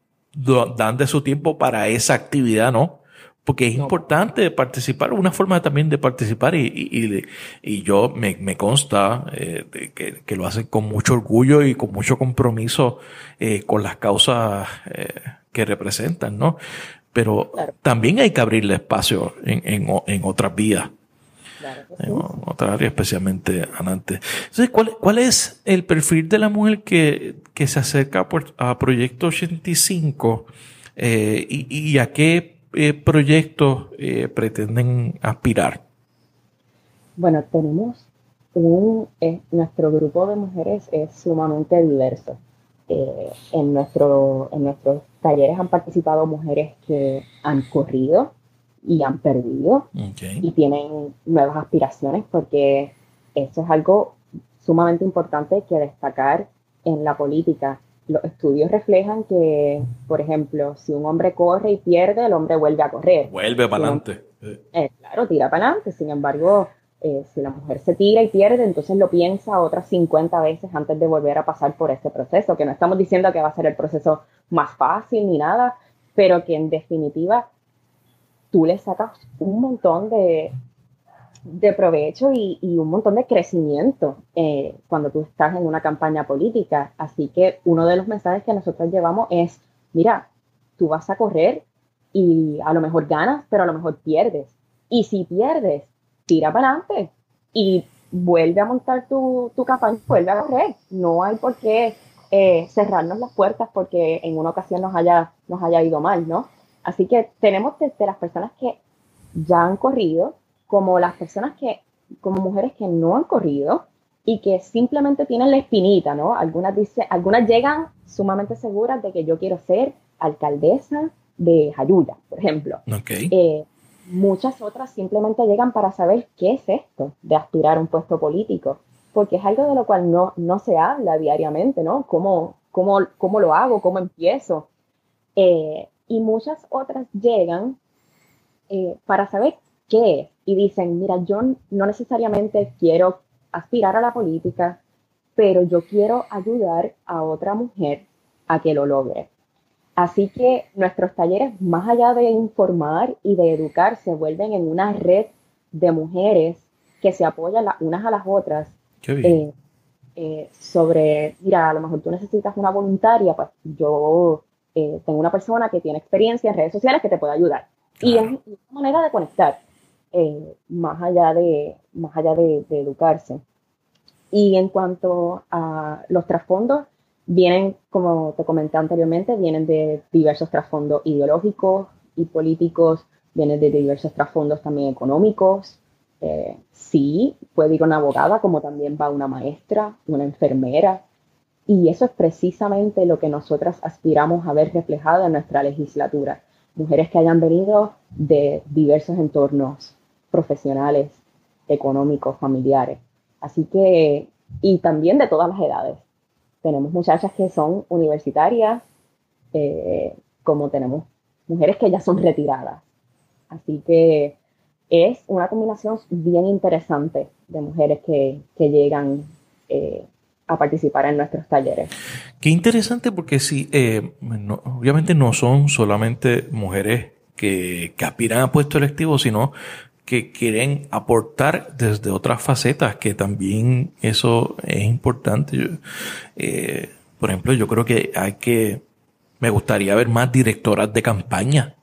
dan de su tiempo para esa actividad, ¿no? Porque es importante participar, una forma también de participar y, y, y yo me, me consta eh, que, que, lo hacen con mucho orgullo y con mucho compromiso eh, con las causas eh, que representan, ¿no? Pero también hay que abrirle espacio en, en, en otras vías. En otra área especialmente adelante. Entonces, ¿cuál, ¿cuál es el perfil de la mujer que, que se acerca a, Proyecto 85 eh, y, y a qué eh, proyectos eh, pretenden aspirar? Bueno, tenemos un, eh, nuestro grupo de mujeres es sumamente diverso. en, nuestro, en nuestros talleres han participado mujeres que han corrido y han perdido y tienen nuevas aspiraciones porque eso es algo sumamente importante que destacar en la política los estudios reflejan que, por ejemplo, si un hombre corre y pierde, el hombre vuelve a correr. Vuelve para adelante. Eh, claro, tira para adelante. Sin embargo, eh, si la mujer se tira y pierde, entonces lo piensa otras 50 veces antes de volver a pasar por este proceso, que no estamos diciendo que va a ser el proceso más fácil ni nada, pero que en definitiva tú le sacas un montón de, de provecho y, un montón de crecimiento eh, cuando tú estás en una campaña política. Así que uno de los mensajes que nosotros llevamos es, mira, tú vas a correr y a lo mejor ganas, pero a lo mejor pierdes. Y si pierdes, tira para adelante y vuelve a montar tu, tu campaña, vuelve a correr. No hay por qué eh, cerrarnos las puertas porque en una ocasión nos haya, nos haya ido mal, ¿no? Así que tenemos desde las personas que ya han corrido, como las personas que, como mujeres que no han corrido y que simplemente tienen la espinita, ¿no? Algunas, dice, algunas llegan sumamente seguras de que yo quiero ser alcaldesa de Jayuya, por ejemplo. Eh, muchas otras simplemente llegan para saber qué es esto de aspirar a un puesto político, porque es algo de lo cual no, no se habla diariamente, ¿no? ¿Cómo, cómo, cómo lo hago? ¿Cómo empiezo? Eh, y muchas otras llegan eh, para saber qué y dicen, mira, yo no necesariamente quiero aspirar a la política, pero yo quiero ayudar a otra mujer a que lo logre. Así que nuestros talleres, más allá de informar y de educar, se vuelven en una red de mujeres que se apoyan las unas a las otras. Eh, eh, sobre, mira, a lo mejor tú necesitas una voluntaria, pues yo eh, tengo una persona que tiene experiencia en redes sociales que te puede ayudar. Y es una manera de conectar. Eh, más allá, de, más allá de, educarse. Y en cuanto a los trasfondos, vienen, como te comenté anteriormente, vienen de diversos trasfondos ideológicos y políticos, vienen de diversos trasfondos también económicos. Eh, sí, puede ir una abogada, como también va una maestra, una enfermera. Y eso es precisamente lo que nosotras aspiramos a ver reflejado en nuestra legislatura. Mujeres que hayan venido de diversos entornos profesionales, económicos, familiares. Así que, y también de todas las edades. Tenemos muchachas que son universitarias, eh, como tenemos mujeres que ya son retiradas. Así que es una combinación bien interesante de mujeres que, llegan eh, a participar en nuestros talleres. Qué interesante porque sí, eh, obviamente no son solamente mujeres que, que aspiran a puestos electivos, sino que quieren aportar desde otras facetas, que también eso es importante. Eh, por ejemplo, yo creo que hay que, me gustaría ver más directoras de campaña,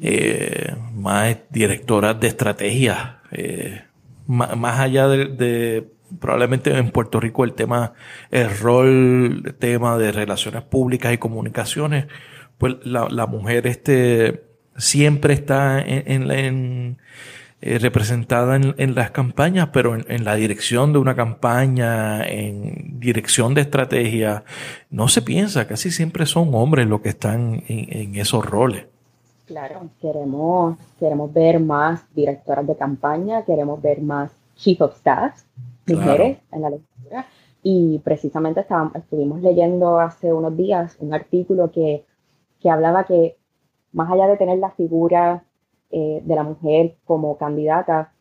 eh, más directoras de estrategia, eh, más, allá de, probablemente en Puerto Rico el tema, el rol, el tema de relaciones públicas y comunicaciones, pues la, la mujer este, siempre está en, en, eh, representada en, las campañas, pero en, la dirección de una campaña, en dirección de estrategia, no se piensa, casi siempre son hombres los que están en, esos roles. Claro, queremos, queremos ver más directoras de campaña, queremos ver más chief of staff, mujeres en la lectura. Y precisamente estábamos, estuvimos leyendo hace unos días un artículo que, que hablaba que más allá de tener la figura eh, de la mujer como candidata,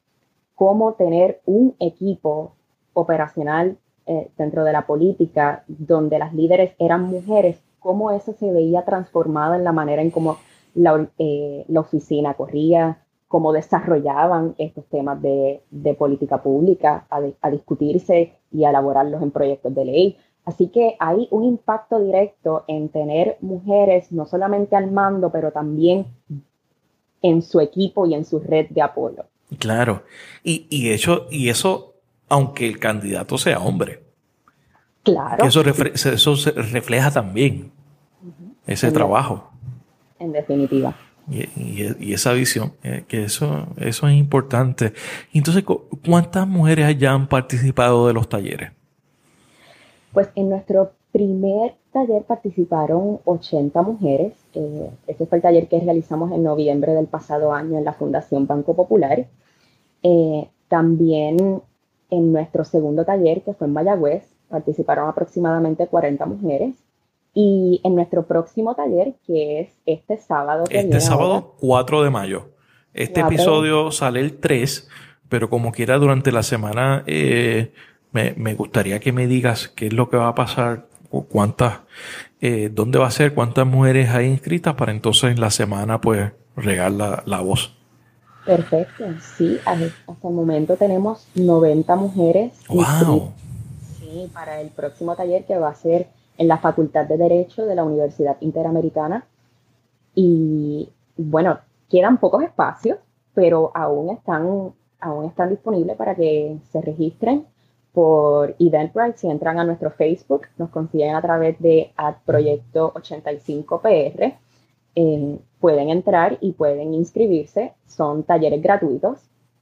cómo tener un equipo operacional eh, dentro de la política donde las líderes eran mujeres, cómo eso se veía transformado en la manera en cómo la, eh, oficina corría, cómo desarrollaban estos temas de, política pública a, a, discutirse y a elaborarlos en proyectos de ley. Así que hay un impacto directo en tener mujeres no solamente al mando, pero también en su equipo y en su red de apoyo. Claro, y, y, eso, y eso, aunque el candidato sea hombre. Claro. eso, eso refleja también ese trabajo. En definitiva. Y, esa visión, eh, que eso, eso es importante. Entonces, ¿cuántas mujeres ya han participado de los talleres? Pues en nuestro primer taller participaron 80 mujeres. Eh, este fue el taller que realizamos en noviembre del pasado año en la Fundación Banco Popular. Eh, también en nuestro segundo taller, que fue en Mayagüez, participaron aproximadamente 40 mujeres. Y en nuestro próximo taller, que es este sábado. este sábado 4 de mayo. Este episodio sale el 3, pero como quiera durante la semana eh, me, gustaría que me digas qué es lo que va a pasar, cuántas, eh, dónde va a ser, cuántas mujeres hay inscritas para entonces en la semana pues regar la, voz. Perfecto, sí, hasta el momento tenemos 90 mujeres. ¡Wow! Sí, para el próximo taller que va a ser en la Facultad de Derecho de la Universidad Interamericana. Y bueno, quedan pocos espacios, pero aún están, aún están disponibles para que se registren por Eventbrite. Si entran a nuestro Facebook, nos consiguen a través de Proyecto 85PR. Eh, pueden entrar y pueden inscribirse. Son talleres gratuitos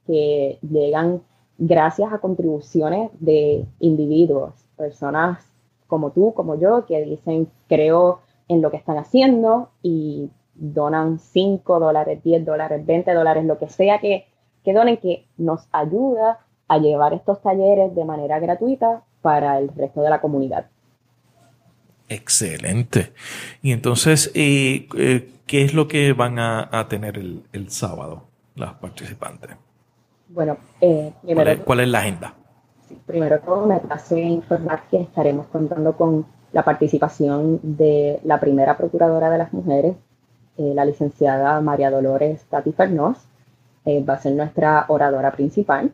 que llegan gracias a contribuciones de individuos, personas como tú, como yo, que dicen creo en lo que están haciendo y donan 5 dólares, 10 dólares, 20 dólares, lo que sea que, que donen, que nos ayuda a llevar estos talleres de manera gratuita para el resto de la comunidad. Excelente. Y entonces, eh, eh, ¿qué es lo que van a, tener el, sábado las participantes? Bueno, eh, primero, ¿Cuál, es, la agenda? primero todo me place informar que estaremos contando con la participación de la primera procuradora de las mujeres, la licenciada María Dolores Tati Fernós, va a ser nuestra oradora principal.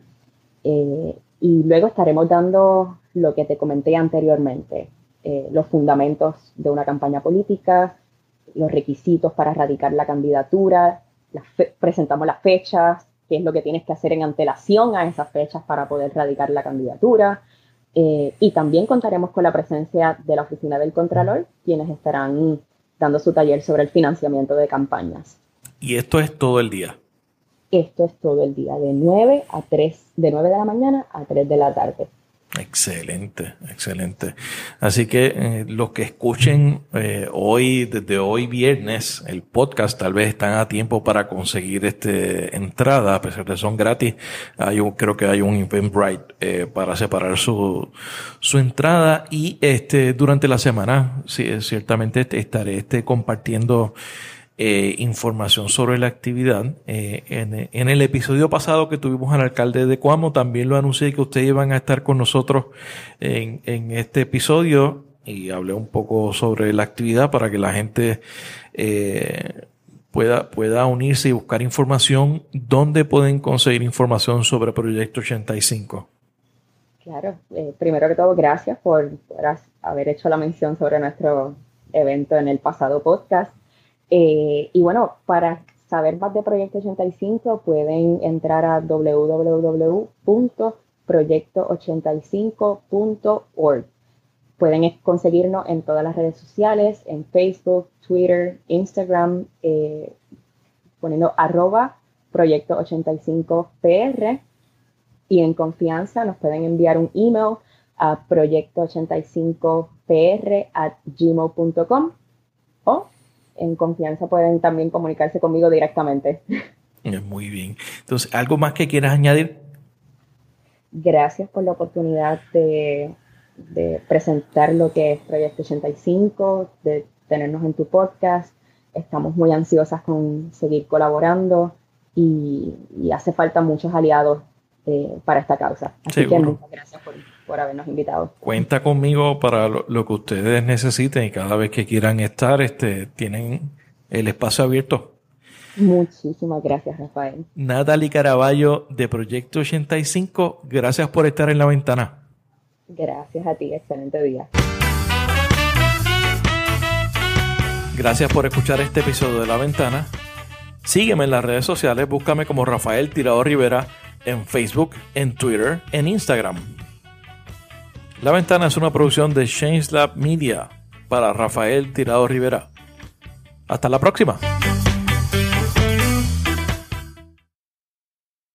Eh, y luego estaremos dando lo que te comenté anteriormente, eh, los fundamentos de una campaña política, los requisitos para radicar la candidatura, presentamos las fechas, qué es lo que tienes que hacer en antelación a esas fechas para poder radicar la candidatura. Eh, y también contaremos con la presencia de la Oficina del Contralor, quienes estarán dando su taller sobre el financiamiento de campañas. ¿Y esto es todo el día? Esto es todo el día, de 9 a 3, de 9 de la mañana a 3 de la tarde. Excelente, excelente. Así que eh, los que escuchen eh, hoy, desde hoy viernes, el podcast, tal vez están a tiempo para conseguir este entrada, a pesar de que son gratis. Hay un, creo que hay un Eventbrite eh, para separar su, su entrada y este durante la semana, sí, ciertamente estaré este compartiendo eh, información sobre la actividad. Eh, en, el episodio pasado que tuvimos al alcalde de Cuamo, también lo anuncié que ustedes iban a estar con nosotros en, este episodio y hablé un poco sobre la actividad para que la gente eh, pueda, pueda unirse y buscar información. ¿Dónde pueden conseguir información sobre Proyecto 85? Claro, primero que todo, gracias por haber hecho la mención sobre nuestro evento en el pasado podcast. Eh, y bueno, para saber más de Proyecto 85 pueden entrar a www.proyecto85.org. Pueden conseguirnos en todas las redes sociales, en Facebook, Twitter, Instagram, eh, poniendo arroba Proyecto 85PR. Y en confianza nos pueden enviar un email a proyecto85pr at gmail.com o en confianza pueden también comunicarse conmigo directamente. Muy bien. Entonces, ¿algo más que quieras añadir? Gracias por la oportunidad de, presentar lo que es Proyecto 85, de tenernos en tu podcast. Estamos muy ansiosas con seguir colaborando y, hace falta muchos aliados eh, para esta causa. Así que muchas gracias por, por habernos invitado. Cuenta conmigo para lo, que ustedes necesiten y cada vez que quieran estar, este, tienen el espacio abierto. Muchísimas gracias, Rafael. Natalie Caraballo de Proyecto 85, gracias por estar en la ventana. Gracias a ti, excelente día. Gracias por escuchar este episodio de La Ventana. Sígueme en las redes sociales, búscame como Rafael Tirado Rivera en Facebook, en Twitter, en Instagram. La Ventana es una producción de Change Lab Media para Rafael Tirado Rivera. Hasta la próxima.